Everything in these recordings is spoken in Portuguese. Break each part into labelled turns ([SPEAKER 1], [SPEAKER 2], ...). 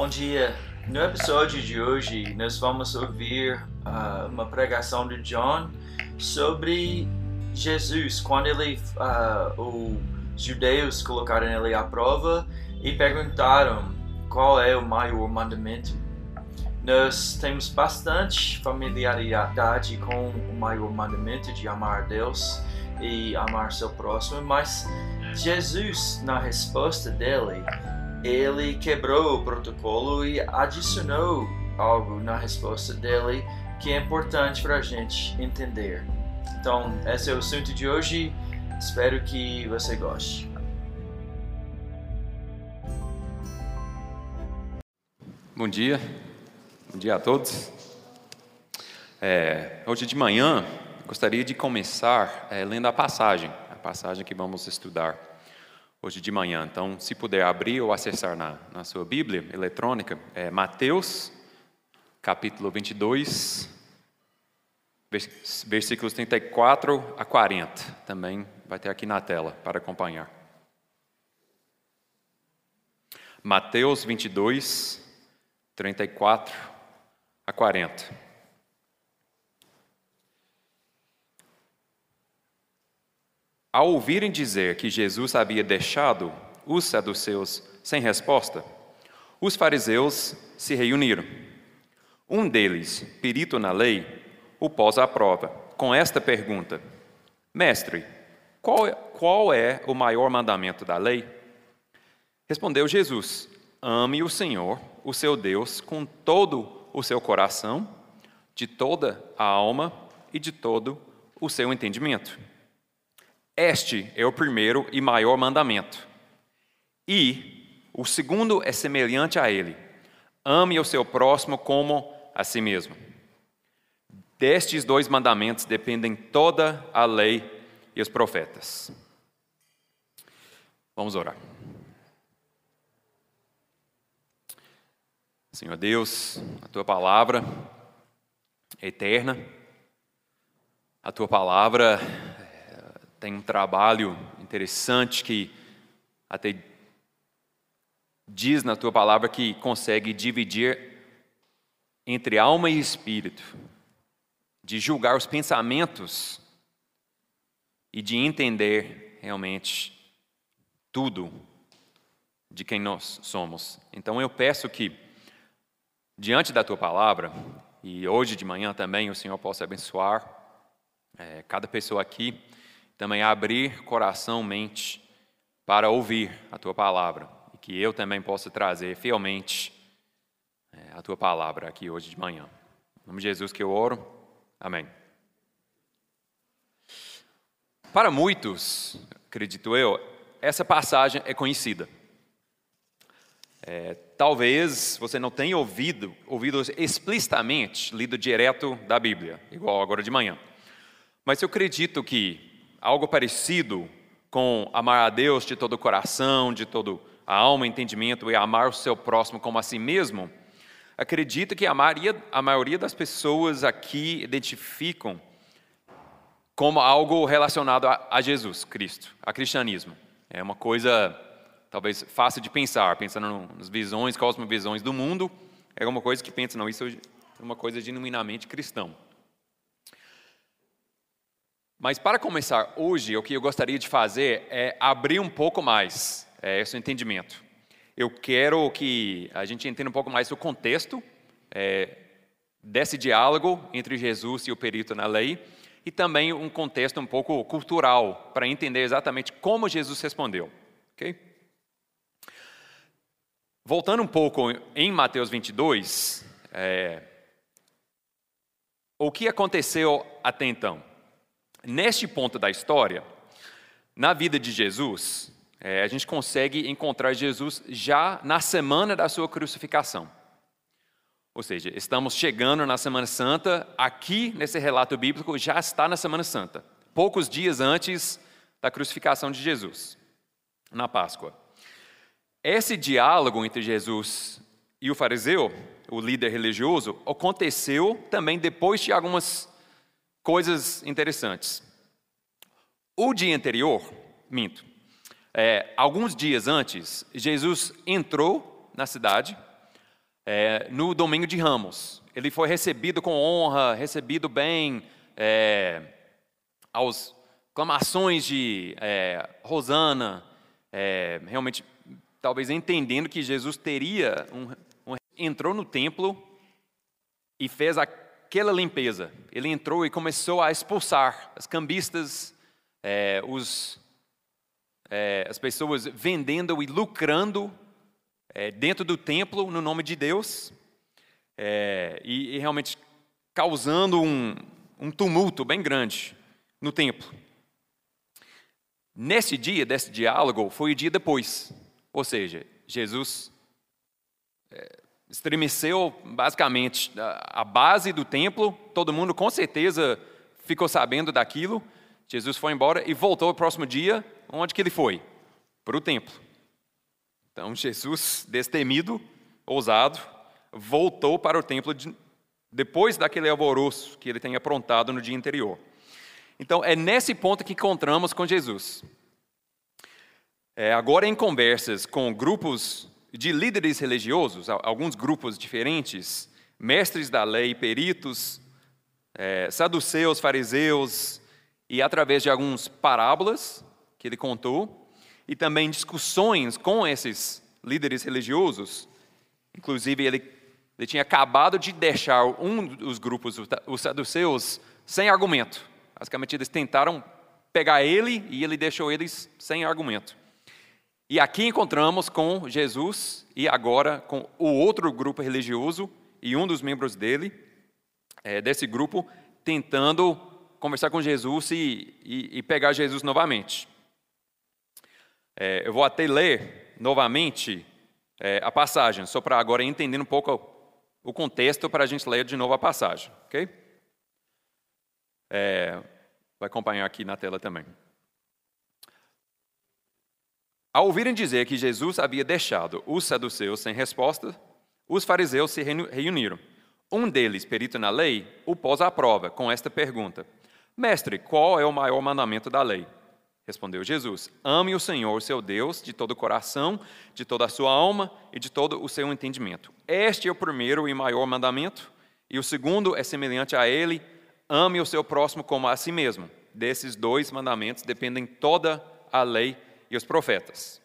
[SPEAKER 1] Bom dia. No episódio de hoje, nós vamos ouvir uh, uma pregação de John sobre Jesus, quando ele, uh, os judeus colocaram ele à prova e perguntaram qual é o maior mandamento. Nós temos bastante familiaridade com o maior mandamento de amar a Deus e amar seu próximo, mas Jesus, na resposta dele, ele quebrou o protocolo e adicionou algo na resposta dele que é importante para a gente entender. Então, esse é o assunto de hoje. Espero que você goste.
[SPEAKER 2] Bom dia, bom dia a todos. É, hoje de manhã, gostaria de começar é, lendo a passagem, a passagem que vamos estudar hoje de manhã. Então, se puder abrir ou acessar na, na sua Bíblia eletrônica, é Mateus, capítulo 22, versículos 34 a 40. Também vai ter aqui na tela para acompanhar. Mateus 22, 34 a 40. Ao ouvirem dizer que Jesus havia deixado os saduceus sem resposta, os fariseus se reuniram. Um deles, perito na lei, o pôs à prova com esta pergunta: Mestre, qual, é, qual é o maior mandamento da lei? Respondeu Jesus: Ame o Senhor, o seu Deus, com todo o seu coração, de toda a alma e de todo o seu entendimento. Este é o primeiro e maior mandamento. E o segundo é semelhante a ele: ame o seu próximo como a si mesmo. Destes dois mandamentos dependem toda a lei e os profetas. Vamos orar. Senhor Deus, a tua palavra é eterna, a tua palavra tem um trabalho interessante que até diz na tua palavra que consegue dividir entre alma e espírito, de julgar os pensamentos e de entender realmente tudo de quem nós somos. Então eu peço que, diante da tua palavra, e hoje de manhã também o Senhor possa abençoar é, cada pessoa aqui também abrir coração, mente para ouvir a tua palavra e que eu também possa trazer fielmente é, a tua palavra aqui hoje de manhã. Em nome de Jesus que eu oro. Amém. Para muitos, acredito eu, essa passagem é conhecida. É, talvez você não tenha ouvido, ouvido explicitamente, lido direto da Bíblia, igual agora de manhã. Mas eu acredito que algo parecido com amar a Deus de todo o coração, de toda a alma, entendimento e amar o seu próximo como a si mesmo, acredito que a maioria, a maioria das pessoas aqui identificam como algo relacionado a, a Jesus Cristo, a cristianismo. É uma coisa talvez fácil de pensar, pensando nas visões, cosmovisões do mundo, é uma coisa que pensa, não, isso é uma coisa genuinamente cristão. Mas para começar hoje, o que eu gostaria de fazer é abrir um pouco mais é, esse entendimento. Eu quero que a gente entenda um pouco mais o contexto é, desse diálogo entre Jesus e o perito na lei e também um contexto um pouco cultural para entender exatamente como Jesus respondeu. Okay? Voltando um pouco em Mateus 22, é, o que aconteceu até então? Neste ponto da história, na vida de Jesus, é, a gente consegue encontrar Jesus já na semana da sua crucificação. Ou seja, estamos chegando na Semana Santa, aqui nesse relato bíblico já está na Semana Santa, poucos dias antes da crucificação de Jesus, na Páscoa. Esse diálogo entre Jesus e o fariseu, o líder religioso, aconteceu também depois de algumas coisas interessantes. O dia anterior, minto, é, alguns dias antes, Jesus entrou na cidade é, no domingo de Ramos. Ele foi recebido com honra, recebido bem, é, aos clamações de é, Rosana, é, realmente, talvez entendendo que Jesus teria um, um, entrou no templo e fez aquela limpeza. Ele entrou e começou a expulsar as cambistas, é, os, é, as pessoas vendendo e lucrando é, dentro do templo no nome de Deus é, e, e, realmente causando um, um tumulto bem grande no templo. Nesse dia desse diálogo foi o dia depois, ou seja, Jesus é, estremeceu basicamente a base do templo, todo mundo com certeza ficou sabendo daquilo. Jesus foi embora e voltou no próximo dia, onde que ele foi? Para o templo. Então Jesus, destemido, ousado, voltou para o templo de, depois daquele alvoroço que ele tem aprontado no dia anterior. Então é nesse ponto que encontramos com Jesus. É, agora em conversas com grupos de líderes religiosos, alguns grupos diferentes, mestres da lei, peritos, é, saduceus, fariseus, e através de algumas parábolas que ele contou, e também discussões com esses líderes religiosos. Inclusive, ele, ele tinha acabado de deixar um dos grupos, os saduceus, sem argumento. Basicamente, eles tentaram pegar ele e ele deixou eles sem argumento. E aqui encontramos com Jesus e agora com o outro grupo religioso e um dos membros dele, é, desse grupo, tentando conversar com Jesus e, e, e pegar Jesus novamente. É, eu vou até ler novamente é, a passagem, só para agora entender um pouco o contexto para a gente ler de novo a passagem, ok? É, vai acompanhar aqui na tela também. Ao ouvirem dizer que Jesus havia deixado os saduceus sem resposta, os fariseus se reuniram. Um deles, perito na lei, o pôs à prova com esta pergunta: Mestre, qual é o maior mandamento da lei? Respondeu Jesus: Ame o Senhor, seu Deus, de todo o coração, de toda a sua alma e de todo o seu entendimento. Este é o primeiro e maior mandamento, e o segundo é semelhante a ele: ame o seu próximo como a si mesmo. Desses dois mandamentos dependem toda a lei e os profetas.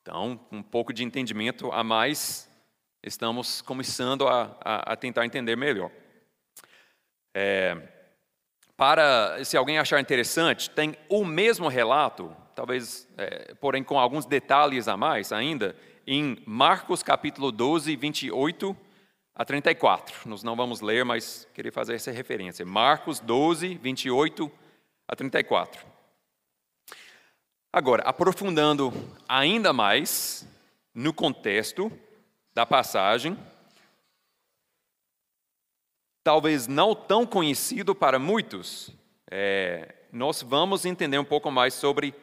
[SPEAKER 2] Então, um pouco de entendimento a mais, estamos começando a, a, a tentar entender melhor. É, para, se alguém achar interessante, tem o mesmo relato, talvez, é, porém com alguns detalhes a mais ainda, em Marcos capítulo 12, 28 a 34. Nós não vamos ler, mas queria fazer essa referência. Marcos 12, 28 a 34. Agora, aprofundando ainda mais no contexto da passagem, talvez não tão conhecido para muitos, é, nós vamos entender um pouco mais sobre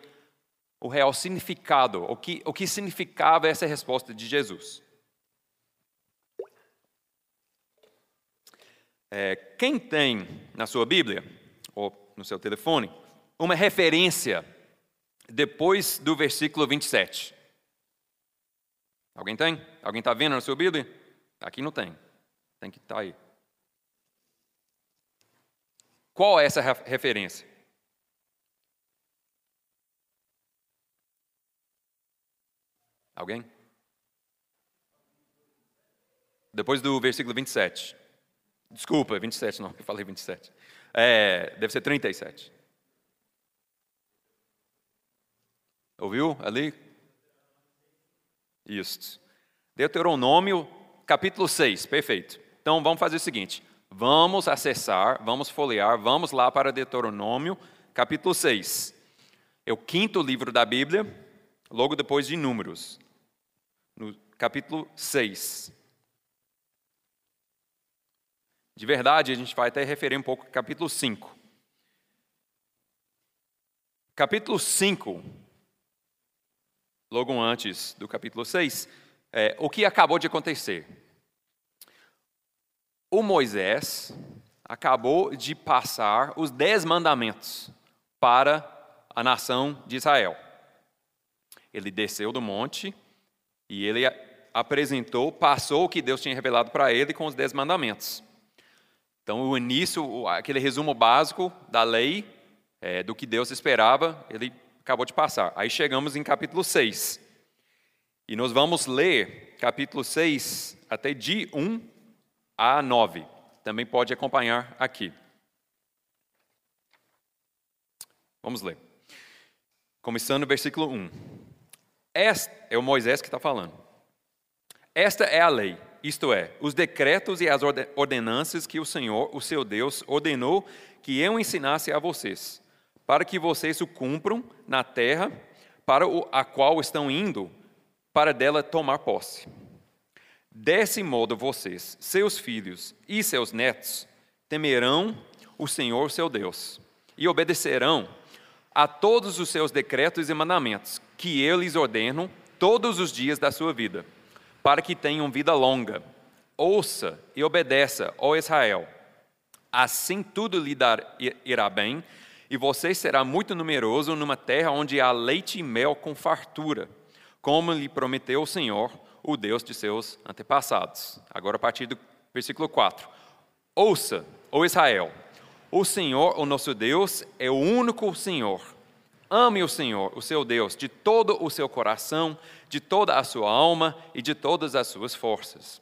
[SPEAKER 2] o real significado, o que, o que significava essa resposta de Jesus. É, quem tem na sua Bíblia, ou no seu telefone, uma referência depois do versículo 27. Alguém tem? Alguém está vendo na sua Bíblia? Aqui não tem. Tem que estar tá aí. Qual é essa referência? Alguém? Depois do versículo 27. Desculpa, 27 não, eu falei 27. É, deve ser 37. Ouviu ali? Isso. Deuteronômio, capítulo 6, perfeito. Então vamos fazer o seguinte: vamos acessar, vamos folhear, vamos lá para Deuteronômio, capítulo 6. É o quinto livro da Bíblia, logo depois de Números, no capítulo 6. De verdade, a gente vai até referir um pouco ao capítulo 5. Capítulo 5 logo antes do capítulo 6, é, o que acabou de acontecer. O Moisés acabou de passar os dez mandamentos para a nação de Israel. Ele desceu do monte e ele apresentou, passou o que Deus tinha revelado para ele com os dez mandamentos. Então, o início, aquele resumo básico da lei, é, do que Deus esperava, ele acabou de passar. Aí chegamos em capítulo 6. E nós vamos ler capítulo 6 até de 1 a 9. Também pode acompanhar aqui. Vamos ler. Começando no versículo 1. Este é o Moisés que está falando. Esta é a lei, isto é, os decretos e as ordenanças que o Senhor, o seu Deus, ordenou que eu ensinasse a vocês, para que vocês o cumpram na terra para a qual estão indo, para dela tomar posse. Desse modo vocês, seus filhos e seus netos, temerão o Senhor, seu Deus, e obedecerão a todos os seus decretos e mandamentos, que eu lhes ordeno todos os dias da sua vida, para que tenham vida longa. Ouça e obedeça, ó Israel. Assim tudo lhe dar, irá bem, e você será muito numeroso numa terra onde há leite e mel com fartura, como lhe prometeu o Senhor, o Deus de seus antepassados. Agora, a partir do versículo 4. Ouça, ó Israel, o Senhor, o nosso Deus, é o único Senhor. Ame o Senhor, o seu Deus, de todo o seu coração, de toda a sua alma e de todas as suas forças.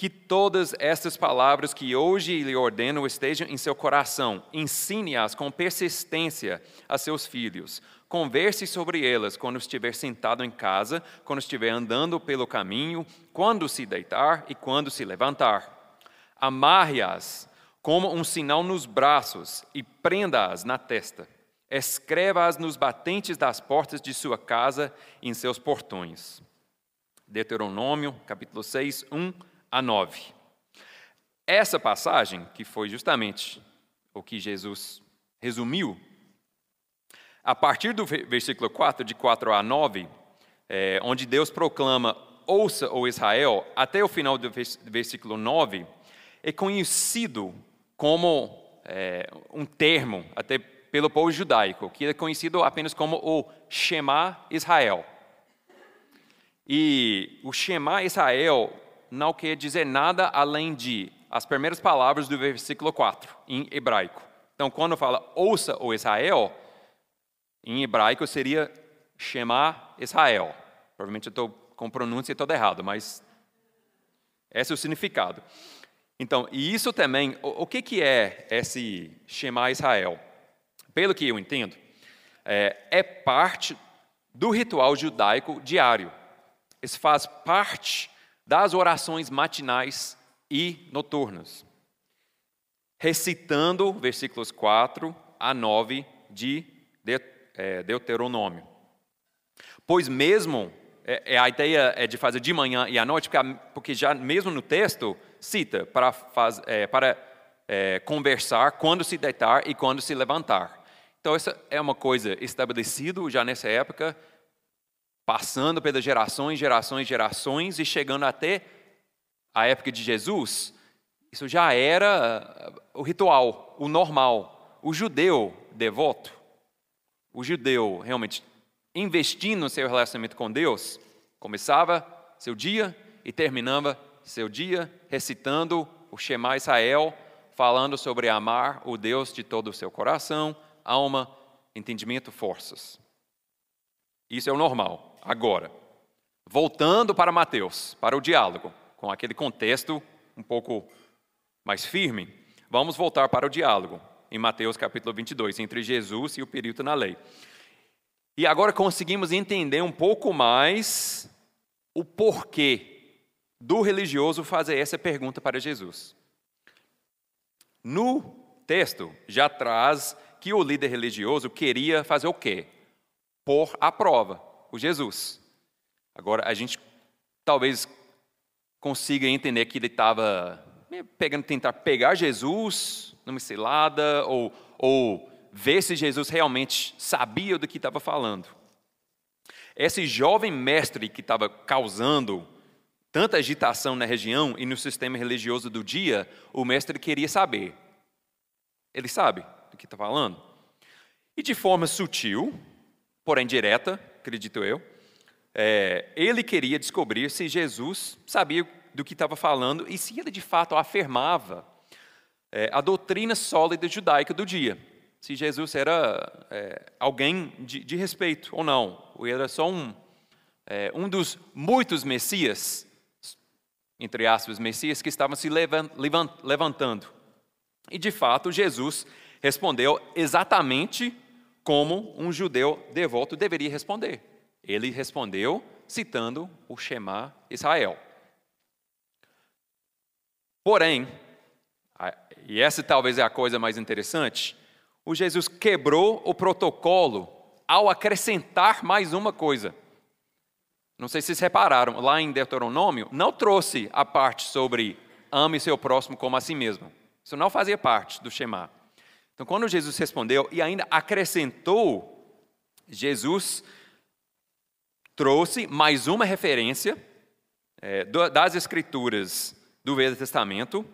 [SPEAKER 2] Que todas estas palavras que hoje lhe ordeno estejam em seu coração. Ensine-as com persistência a seus filhos. Converse sobre elas quando estiver sentado em casa, quando estiver andando pelo caminho, quando se deitar e quando se levantar. Amarre-as como um sinal nos braços e prenda-as na testa. Escreva-as nos batentes das portas de sua casa e em seus portões. Deuteronômio, capítulo 6, 1 a 9. Essa passagem, que foi justamente o que Jesus resumiu, a partir do versículo 4, de 4 a 9, é, onde Deus proclama: Ouça, o Israel, até o final do versículo 9, é conhecido como é, um termo, até pelo povo judaico, que é conhecido apenas como o Shema Israel. E o Shema Israel não quer dizer nada além de as primeiras palavras do versículo 4, em hebraico. Então, quando fala ouça o Israel, em hebraico seria Shema Israel. Provavelmente eu estou com pronúncia toda errada, mas esse é o significado. Então, e isso também, o, o que, que é esse Shema Israel? Pelo que eu entendo, é, é parte do ritual judaico diário. Isso faz parte das orações matinais e noturnas. Recitando versículos 4 a 9 de é, Deuteronômio. Pois mesmo, é, é, a ideia é de fazer de manhã e à noite, porque já mesmo no texto cita para, faz, é, para é, conversar quando se deitar e quando se levantar. Então, essa é uma coisa estabelecida já nessa época, passando pelas gerações, gerações, gerações e chegando até a época de Jesus. Isso já era o ritual, o normal. O judeu devoto, o judeu realmente investindo no seu relacionamento com Deus, começava seu dia e terminava seu dia recitando o Shema Israel, falando sobre amar o Deus de todo o seu coração, alma, entendimento, forças. Isso é o normal. Agora, voltando para Mateus, para o diálogo, com aquele contexto um pouco mais firme, vamos voltar para o diálogo em Mateus capítulo 22, entre Jesus e o perito na lei. E agora conseguimos entender um pouco mais o porquê do religioso fazer essa pergunta para Jesus. No texto já traz que o líder religioso queria fazer o quê? Pôr à prova o Jesus. Agora, a gente talvez consiga entender que ele estava pegando, tentar pegar Jesus numa cilada, ou, ou ver se Jesus realmente sabia do que estava falando. Esse jovem mestre que estava causando tanta agitação na região e no sistema religioso do dia, o mestre queria saber. Ele sabe do que está falando. E de forma sutil, porém direta, acredito eu, é, ele queria descobrir se Jesus sabia do que estava falando e se ele de fato afirmava é, a doutrina sólida judaica do dia. Se Jesus era é, alguém de, de, respeito ou não, ou era só um, é, um dos muitos messias, entre aspas, messias, que estavam se levantando. E de fato, Jesus respondeu exatamente como um judeu devoto deveria responder. Ele respondeu citando o Shema Israel. Porém, e essa talvez é a coisa mais interessante, o Jesus quebrou o protocolo ao acrescentar mais uma coisa. Não sei se vocês repararam, lá em Deuteronômio, não trouxe a parte sobre ame seu próximo como a si mesmo. Isso não fazia parte do Shema. Então, quando Jesus respondeu e ainda acrescentou, Jesus trouxe mais uma referência é, das Escrituras do Velho Testamento,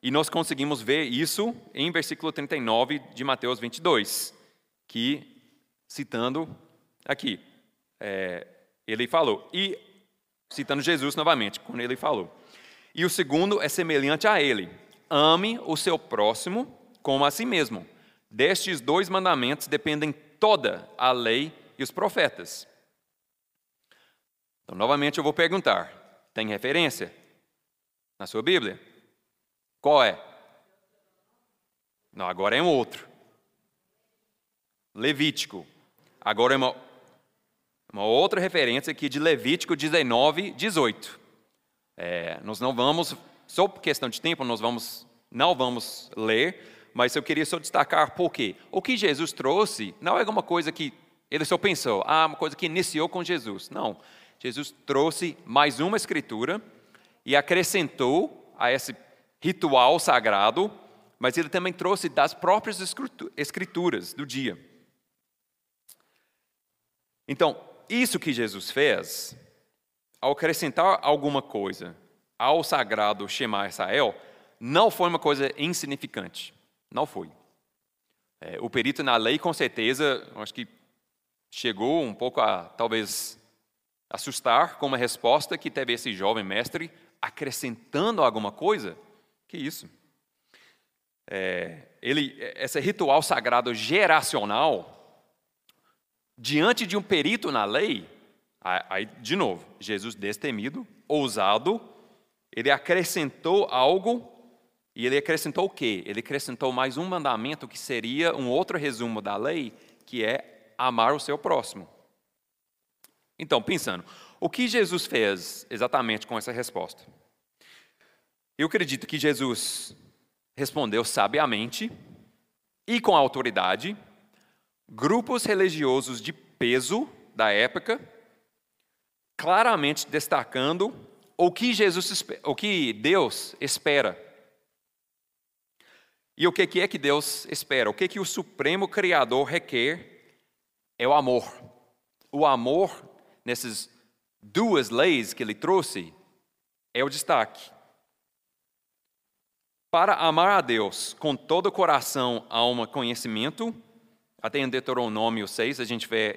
[SPEAKER 2] e nós conseguimos ver isso em versículo 39 de Mateus 22, que, citando aqui, é, ele falou, e citando Jesus novamente, quando ele falou. E o segundo é semelhante a ele: ame o seu próximo como a si mesmo. Destes dois mandamentos dependem toda a lei e os profetas. Então, novamente eu vou perguntar: tem referência na sua Bíblia? Qual é? Não, agora é um outro. Levítico. Agora é uma, uma outra referência aqui de Levítico 19, 18. É, nós não vamos, só por questão de tempo, nós vamos, não vamos ler, mas eu queria só destacar por quê. O que Jesus trouxe não é alguma coisa que ele só pensou, ah, uma coisa que iniciou com Jesus. Não. Jesus trouxe mais uma escritura e acrescentou a esse ritual sagrado, mas ele também trouxe das próprias escrituras do dia. Então, isso que Jesus fez, ao acrescentar alguma coisa ao sagrado Shema Israel, não foi uma coisa insignificante. Não foi. É, o perito na lei, com certeza, acho que chegou um pouco a, talvez, assustar com uma resposta que teve esse jovem mestre, acrescentando alguma coisa que isso? É, ele, esse ritual sagrado geracional, diante de um perito na lei, aí, de novo, Jesus destemido, ousado, ele acrescentou algo, e ele acrescentou o quê? Ele acrescentou mais um mandamento que seria um outro resumo da lei, que é amar o seu próximo. Então, pensando, o que Jesus fez exatamente com essa resposta? Eu acredito que Jesus respondeu sabiamente e com autoridade, grupos religiosos de peso da época, claramente destacando o que Jesus, o que Deus espera. E o que é que Deus espera? O que é que o Supremo Criador requer? É o amor. O amor nessas duas leis que ele trouxe é o destaque. Para amar a Deus com todo o coração, alma, conhecimento, até em Deuteronômio 6, a gente vê,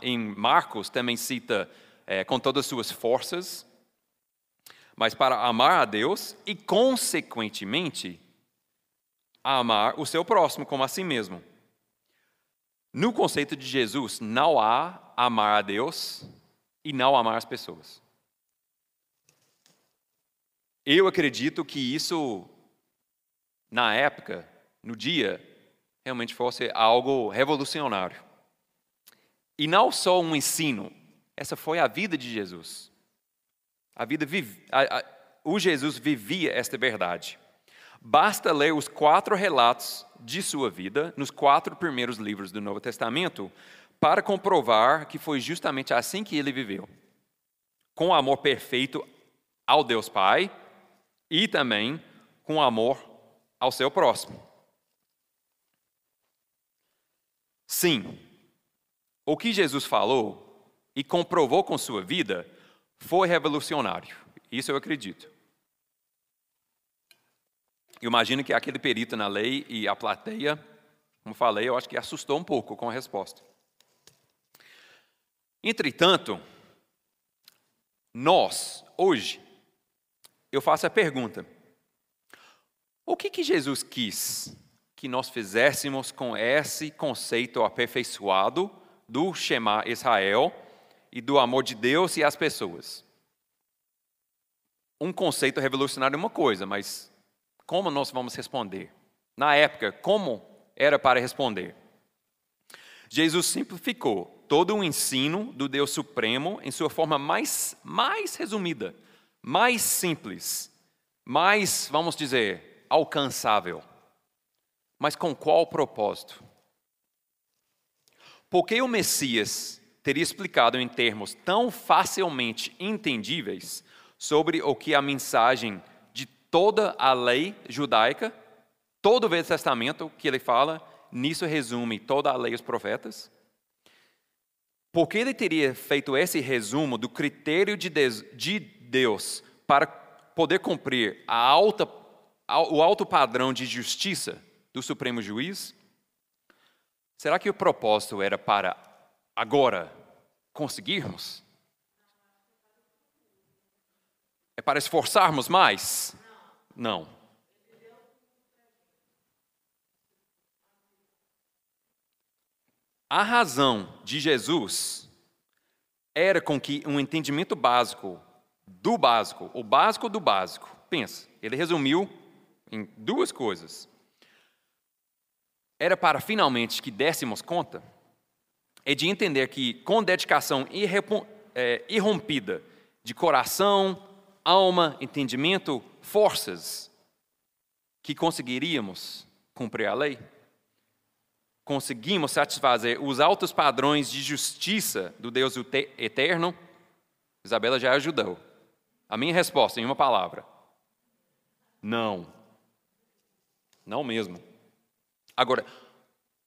[SPEAKER 2] em Marcos também cita é, com todas as suas forças, mas para amar a Deus e, consequentemente, amar o seu próximo como a si mesmo. No conceito de Jesus, não há amar a Deus e não amar as pessoas. Eu acredito que isso na época, no dia, realmente fosse algo revolucionário. E não só um ensino, essa foi a vida de Jesus. A vida a, a, o Jesus vivia esta verdade. Basta ler os quatro relatos de sua vida nos quatro primeiros livros do Novo Testamento para comprovar que foi justamente assim que ele viveu. Com amor perfeito ao Deus Pai e também com amor ao seu próximo. Sim, o que Jesus falou e comprovou com sua vida foi revolucionário. Isso eu acredito. Eu imagino que aquele perito na lei e a plateia, como falei, eu acho que assustou um pouco com a resposta. Entretanto, nós, hoje, eu faço a pergunta: o que, que Jesus quis que nós fizéssemos com esse conceito aperfeiçoado do Shema Israel e do amor de Deus e as pessoas? Um conceito revolucionário é uma coisa, mas como nós vamos responder? Na época, como era para responder? Jesus simplificou todo o ensino do Deus Supremo em sua forma mais, mais resumida, mais simples, mais, vamos dizer, alcançável. Mas com qual propósito? Porque o Messias teria explicado em termos tão facilmente entendíveis sobre o que a mensagem toda a lei judaica, todo o Velho Testamento que ele fala, nisso resume toda a lei e os profetas? Porque ele teria feito esse resumo do critério de Deus para poder cumprir alta, o alto padrão de justiça do Supremo Juiz? Será que o propósito era para agora conseguirmos? É para esforçarmos mais? Não. A razão de Jesus era com que um entendimento básico do básico, o básico do básico, pensa, ele resumiu em duas coisas. Era para finalmente que dessemos conta é de entender que com dedicação é, irrompida de coração, alma, entendimento, forças, que conseguiríamos cumprir a lei conseguimos satisfazer os altos padrões de justiça do Deus eterno, Isabela já ajudou. A minha resposta, em uma palavra: não. Não mesmo. Agora,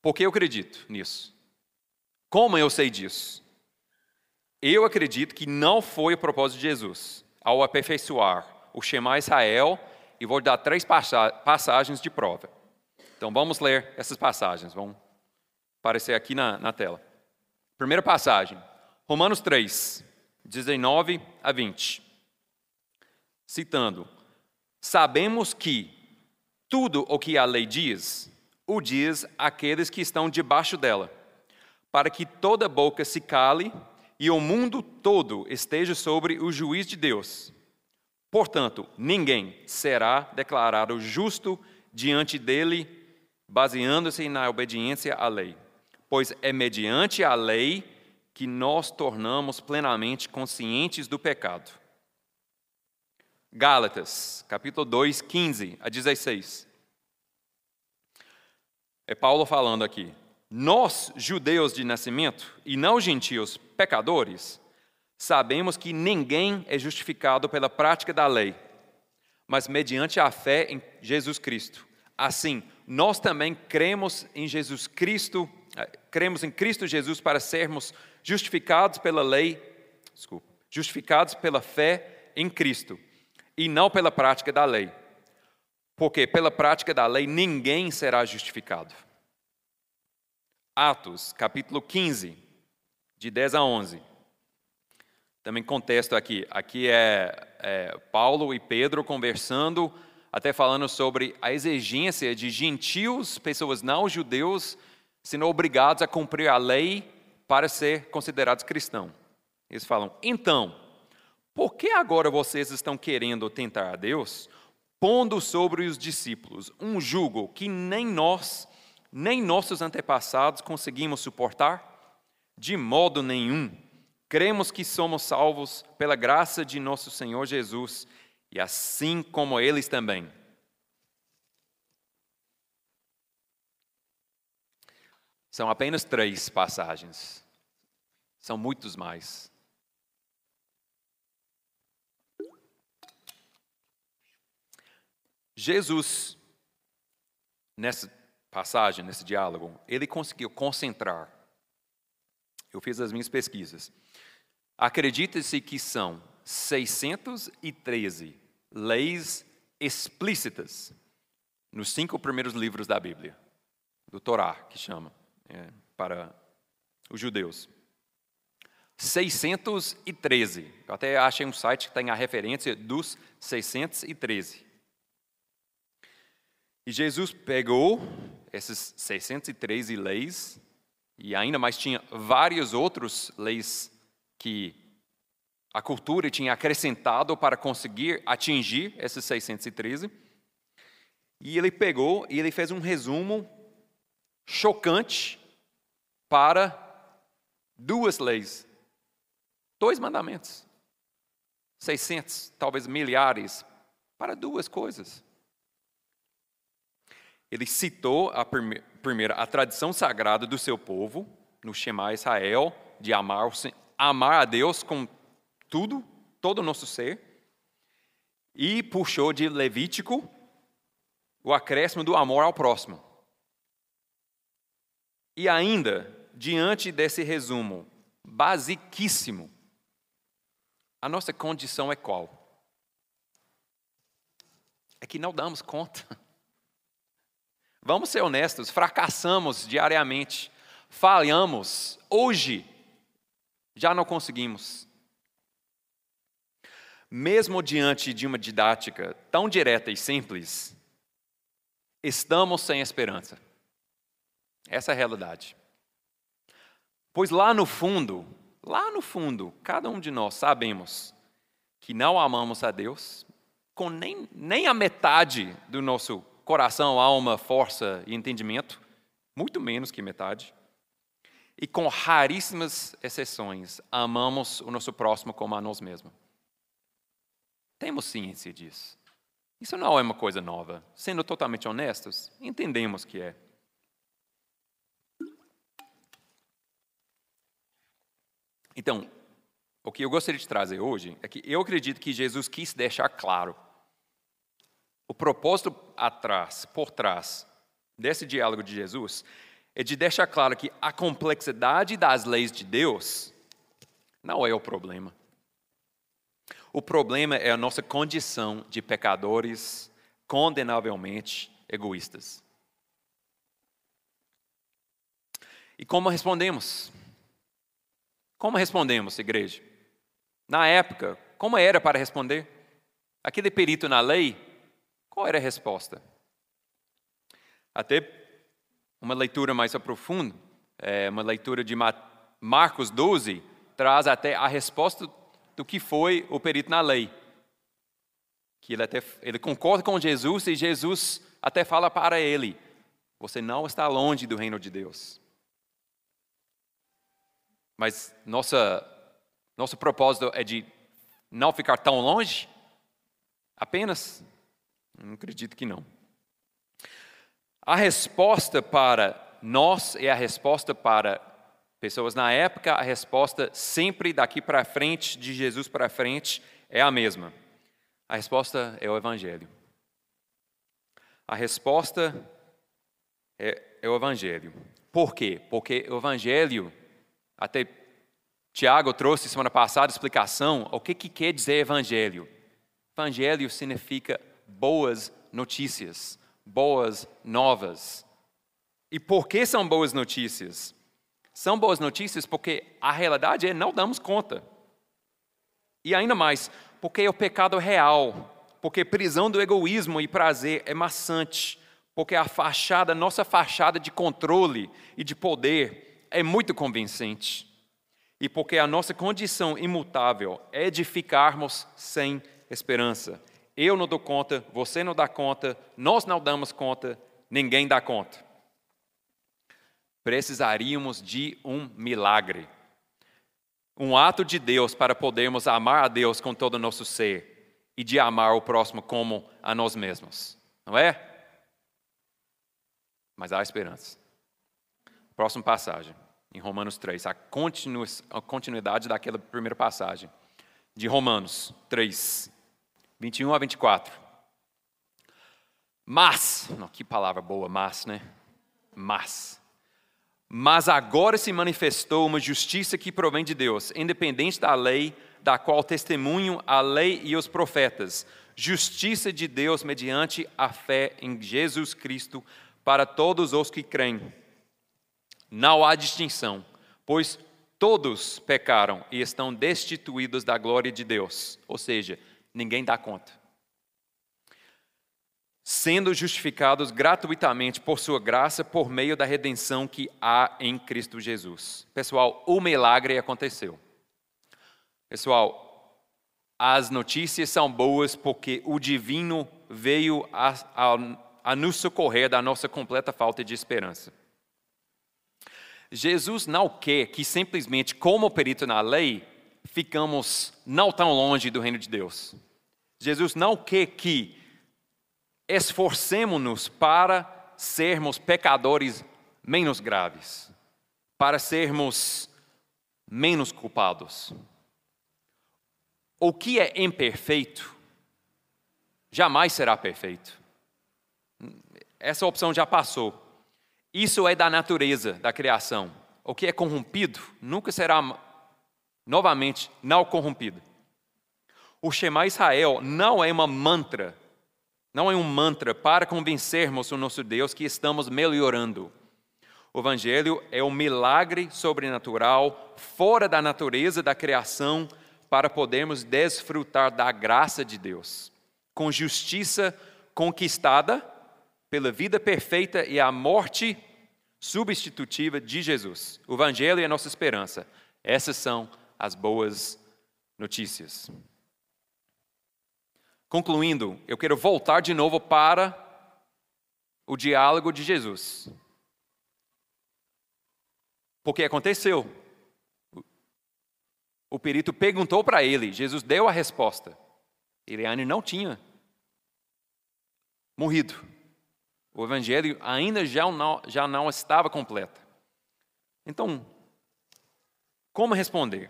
[SPEAKER 2] por que eu acredito nisso? Como eu sei disso? Eu acredito que não foi o propósito de Jesus ao aperfeiçoar o Shema Israel, e vou dar três passagens de prova. Então vamos ler essas passagens. Vamos aparecer aqui na, na tela. Primeira passagem, Romanos 3, 19 a 20. Citando: Sabemos que tudo o que a lei diz, o diz àqueles que estão debaixo dela, para que toda boca se cale e o mundo todo esteja sobre o juiz de Deus. Portanto, ninguém será declarado justo diante dele, baseando-se na obediência à lei pois é mediante a lei que nós tornamos plenamente conscientes do pecado. Gálatas, capítulo 2, 15 a 16. É Paulo falando aqui. Nós, judeus de nascimento, e não gentios pecadores, sabemos que ninguém é justificado pela prática da lei, mas mediante a fé em Jesus Cristo. Assim, nós também cremos em Jesus Cristo é, cremos em Cristo Jesus para sermos justificados pela lei, desculpa, justificados pela fé em Cristo e não pela prática da lei. Porque pela prática da lei ninguém será justificado. Atos, capítulo 15, de 10 a 11. Também contesto aqui. Aqui é, é Paulo e Pedro conversando, até falando sobre a exigência de gentios, pessoas não judeus, sendo obrigados a cumprir a lei para ser considerados cristãos. Eles falam: então, por que agora vocês estão querendo tentar a Deus, pondo sobre os discípulos um jugo que nem nós, nem nossos antepassados conseguimos suportar? De modo nenhum. Cremos que somos salvos pela graça de nosso Senhor Jesus, e assim como eles também. São apenas três passagens. São muitos mais. Jesus, nessa passagem, nesse diálogo, ele conseguiu concentrar. Eu fiz as minhas pesquisas. Acredita-se que são 613 leis explícitas nos cinco primeiros livros da Bíblia, do Torá, que chama é, para os judeus. 613. Eu até achei um site que tem a referência dos 613. E Jesus pegou essas 613 leis, e ainda mais tinha várias outras leis que a cultura tinha acrescentado para conseguir atingir esses 613. E ele pegou e ele fez um resumo chocante para duas leis, dois mandamentos, 600, talvez milhares, para duas coisas. Ele citou a primeira a tradição sagrada do seu povo, no Shema Israel, de amar, amar a Deus com tudo, todo o nosso ser, e puxou de Levítico o acréscimo do amor ao próximo. E ainda, diante desse resumo basiquíssimo, a nossa condição é qual? É que não damos conta. Vamos ser honestos, fracassamos diariamente, falhamos, hoje já não conseguimos mesmo diante de uma didática tão direta e simples, estamos sem esperança. Essa é a realidade. Pois lá no fundo, lá no fundo, cada um de nós sabemos que não amamos a Deus com nem, nem a metade do nosso coração, alma, força e entendimento, muito menos que metade. E com raríssimas exceções, amamos o nosso próximo como a nós mesmos. Temos ciência disso. Isso não é uma coisa nova. Sendo totalmente honestos, entendemos que é. Então, o que eu gostaria de trazer hoje é que eu acredito que Jesus quis deixar claro o propósito atrás, por trás desse diálogo de Jesus é de deixar claro que a complexidade das leis de Deus não é o problema. O problema é a nossa condição de pecadores condenavelmente egoístas. E como respondemos? Como respondemos, igreja? Na época, como era para responder? Aquele perito na lei, qual era a resposta? Até uma leitura mais aprofunda, é, uma leitura de Marcos 12, traz até a resposta do que foi o perito na lei. Que ele, até, ele concorda com Jesus e Jesus até fala para ele: Você não está longe do reino de Deus. Mas nossa, nosso propósito é de não ficar tão longe? Apenas? Não acredito que não. A resposta para nós é a resposta para pessoas na época, a resposta sempre daqui para frente, de Jesus para frente, é a mesma. A resposta é o Evangelho. A resposta é, é o Evangelho. Por quê? Porque o Evangelho, até Tiago trouxe semana passada explicação, o que, que quer dizer Evangelho? Evangelho significa boas notícias, boas novas. E por que são boas notícias? São boas notícias porque a realidade é não damos conta. E ainda mais, porque é o pecado real, porque prisão do egoísmo e prazer é maçante, porque a fachada, nossa fachada de controle e de poder é muito convincente. E porque a nossa condição imutável é de ficarmos sem esperança. Eu não dou conta, você não dá conta, nós não damos conta, ninguém dá conta precisaríamos de um milagre. Um ato de Deus para podermos amar a Deus com todo o nosso ser e de amar o próximo como a nós mesmos. Não é? Mas há esperança. Próxima passagem, em Romanos 3, a, a continuidade daquela primeira passagem, de Romanos 3, 21 a 24. Mas, não, que palavra boa, mas, né? Mas mas agora se manifestou uma justiça que provém de Deus, independente da lei, da qual testemunham a lei e os profetas. Justiça de Deus mediante a fé em Jesus Cristo para todos os que creem. Não há distinção, pois todos pecaram e estão destituídos da glória de Deus. Ou seja, ninguém dá conta. Sendo justificados gratuitamente por sua graça por meio da redenção que há em Cristo Jesus. Pessoal, o milagre aconteceu. Pessoal, as notícias são boas porque o divino veio a, a, a nos socorrer da nossa completa falta de esperança. Jesus não quer que simplesmente, como perito na lei, ficamos não tão longe do reino de Deus. Jesus não quer que esforcemos-nos para sermos pecadores menos graves, para sermos menos culpados. O que é imperfeito jamais será perfeito. Essa opção já passou. Isso é da natureza da criação. O que é corrompido nunca será novamente não corrompido. O Shema Israel não é uma mantra, não é um mantra para convencermos o nosso Deus que estamos melhorando. O Evangelho é um milagre sobrenatural, fora da natureza da criação, para podermos desfrutar da graça de Deus, com justiça conquistada pela vida perfeita e a morte substitutiva de Jesus. O Evangelho é a nossa esperança. Essas são as boas notícias. Concluindo, eu quero voltar de novo para o diálogo de Jesus. Porque aconteceu. O perito perguntou para ele, Jesus deu a resposta. Ele ainda não tinha morrido. O evangelho ainda já não, já não estava completo. Então, como responder?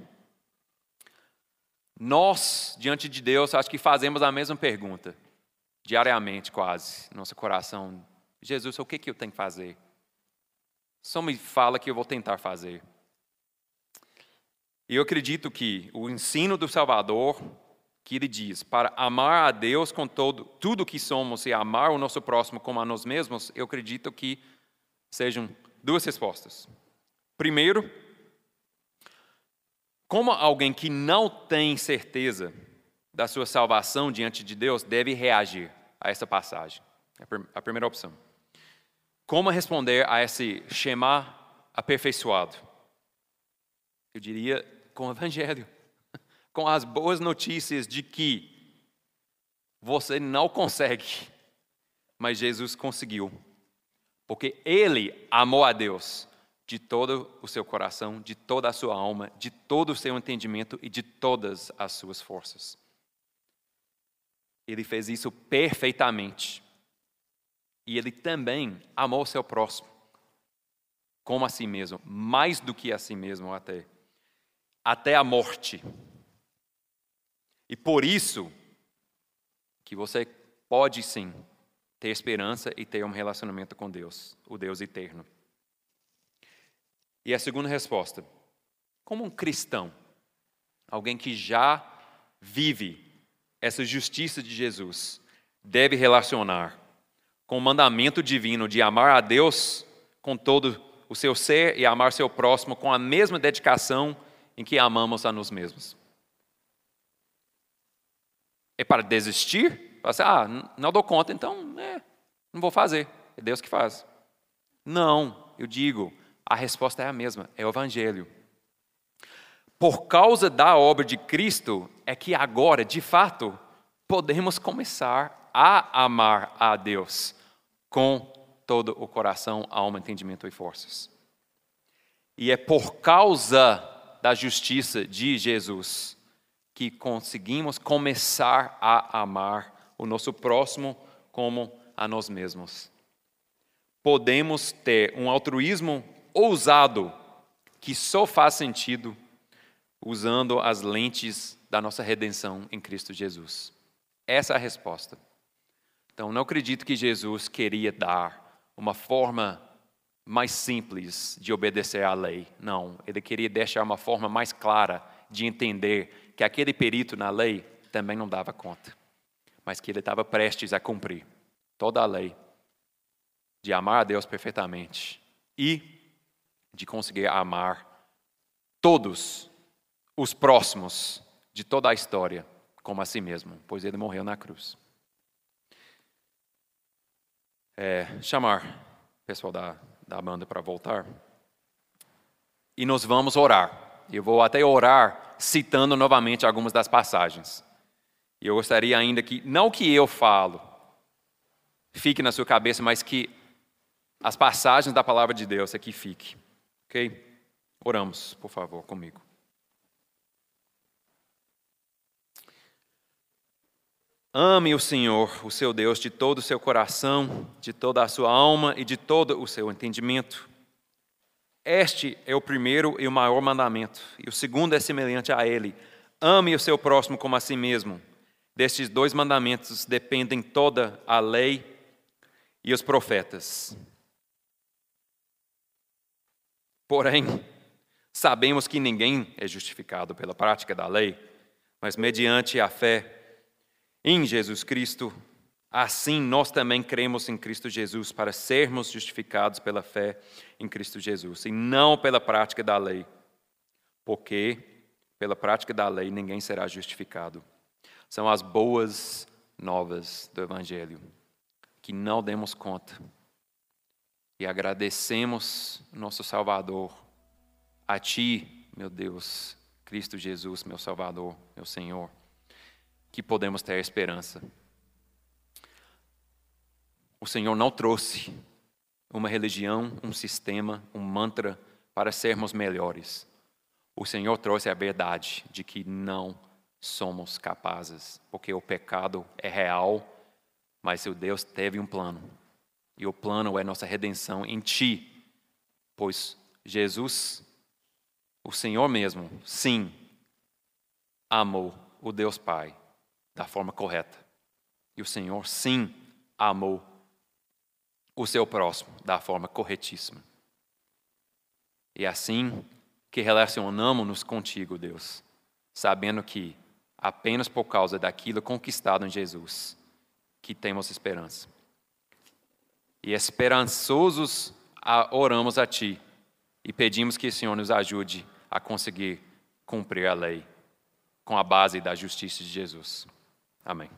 [SPEAKER 2] Nós, diante de Deus, acho que fazemos a mesma pergunta, diariamente quase, no nosso coração. Jesus, o que, que eu tenho que fazer? Só me fala que eu vou tentar fazer. E eu acredito que o ensino do Salvador que ele diz: para amar a Deus com todo, tudo que somos e amar o nosso próximo como a nós mesmos, eu acredito que sejam duas respostas. Primeiro, como alguém que não tem certeza da sua salvação diante de Deus deve reagir a essa passagem? É a primeira opção. Como responder a esse Shema aperfeiçoado? Eu diria com o Evangelho com as boas notícias de que você não consegue, mas Jesus conseguiu. Porque ele amou a Deus de todo o seu coração, de toda a sua alma, de todo o seu entendimento e de todas as suas forças. Ele fez isso perfeitamente. E ele também amou o seu próximo, como a si mesmo, mais do que a si mesmo até, até a morte. E por isso que você pode sim ter esperança e ter um relacionamento com Deus, o Deus eterno. E a segunda resposta: como um cristão, alguém que já vive essa justiça de Jesus, deve relacionar com o mandamento divino de amar a Deus com todo o seu ser e amar seu próximo com a mesma dedicação em que amamos a nós mesmos. É para desistir? Assim, ah, não dou conta, então é, não vou fazer. É Deus que faz. Não, eu digo, a resposta é a mesma, é o Evangelho. Por causa da obra de Cristo, é que agora, de fato, podemos começar a amar a Deus com todo o coração, alma, entendimento e forças. E é por causa da justiça de Jesus que conseguimos começar a amar o nosso próximo como a nós mesmos. Podemos ter um altruísmo ousado que só faz sentido usando as lentes da nossa redenção em Cristo Jesus. Essa é a resposta. Então, não acredito que Jesus queria dar uma forma mais simples de obedecer à lei. Não, ele queria deixar uma forma mais clara de entender que aquele perito na lei também não dava conta, mas que ele estava prestes a cumprir toda a lei de amar a Deus perfeitamente e de conseguir amar todos os próximos de toda a história como a si mesmo, pois ele morreu na cruz. É, chamar o pessoal da, da banda para voltar. E nós vamos orar. Eu vou até orar citando novamente algumas das passagens. E eu gostaria ainda que, não que eu falo, fique na sua cabeça, mas que as passagens da palavra de Deus aqui fique. Ok? Oramos, por favor, comigo. Ame o Senhor, o seu Deus, de todo o seu coração, de toda a sua alma e de todo o seu entendimento. Este é o primeiro e o maior mandamento, e o segundo é semelhante a ele: ame o seu próximo como a si mesmo. Destes dois mandamentos dependem toda a lei e os profetas. Porém, sabemos que ninguém é justificado pela prática da lei, mas mediante a fé em Jesus Cristo, assim nós também cremos em Cristo Jesus para sermos justificados pela fé em Cristo Jesus e não pela prática da lei, porque pela prática da lei ninguém será justificado são as boas novas do Evangelho, que não demos conta. E agradecemos nosso Salvador, a Ti, meu Deus, Cristo Jesus, meu Salvador, meu Senhor, que podemos ter esperança. O Senhor não trouxe uma religião, um sistema, um mantra para sermos melhores. O Senhor trouxe a verdade de que não somos capazes, porque o pecado é real, mas o Deus teve um plano. E o plano é nossa redenção em Ti, pois Jesus, o Senhor mesmo, sim, amou o Deus Pai da forma correta. E o Senhor, sim, amou o seu próximo da forma corretíssima. E assim que relacionamos-nos contigo, Deus, sabendo que apenas por causa daquilo conquistado em Jesus que temos esperança. E esperançosos oramos a Ti e pedimos que o Senhor nos ajude a conseguir cumprir a lei com a base da justiça de Jesus. Amém.